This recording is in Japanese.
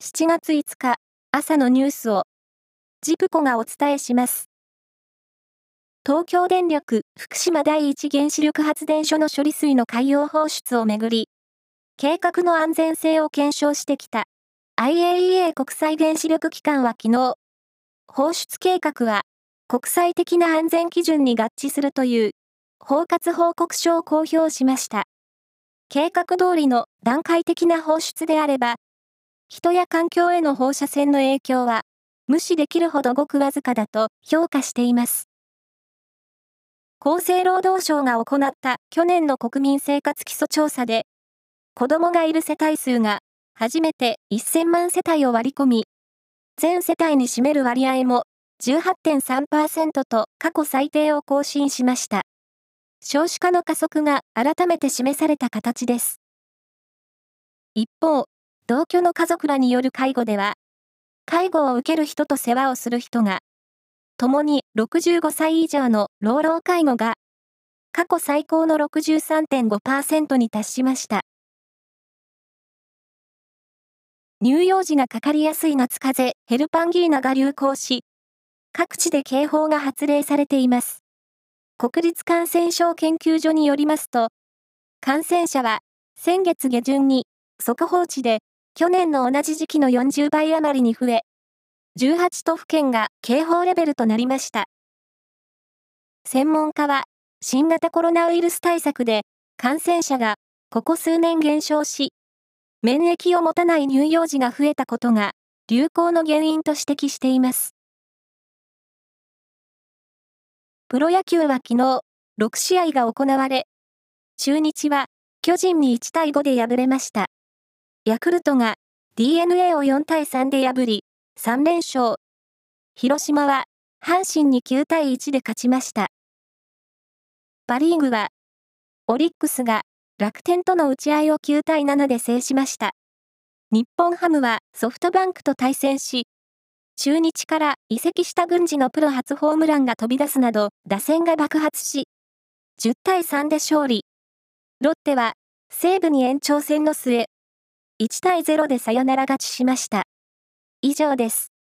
7月5日朝のニュースをジプコがお伝えします。東京電力福島第一原子力発電所の処理水の海洋放出をめぐり、計画の安全性を検証してきた IAEA 国際原子力機関は昨日、放出計画は国際的な安全基準に合致するという包括報告書を公表しました。計画通りの段階的な放出であれば、人や環境への放射線の影響は無視できるほどごくわずかだと評価しています。厚生労働省が行った去年の国民生活基礎調査で、子供がいる世帯数が初めて1000万世帯を割り込み、全世帯に占める割合も18.3%と過去最低を更新しました。少子化の加速が改めて示された形です。一方、同居の家族らによる介護では、介護を受ける人と世話をする人が、共に65歳以上の老老介護が、過去最高の63.5%に達しました。乳幼児がかかりやすい夏風邪、ヘルパンギーナが流行し、各地で警報が発令されています。国立感染症研究所によりますと、感染者は先月下旬に速報値で去年の同じ時期の40倍余りに増え、18都府県が警報レベルとなりました。専門家は、新型コロナウイルス対策で感染者がここ数年減少し、免疫を持たない乳幼児が増えたことが流行の原因と指摘しています。プロ野球は昨日、6試合が行われ、中日は巨人に1対5で敗れました。ヤクルトが DNA を4対3で破り、3連勝。広島は阪神に9対1で勝ちました。パリーグは、オリックスが楽天との打ち合いを9対7で制しました。日本ハムはソフトバンクと対戦し、中日から移籍した軍事のプロ初ホームランが飛び出すなど、打線が爆発し、10対3で勝利。ロッテは、西武に延長戦の末、1対0でサヨナラ勝ちしました。以上です。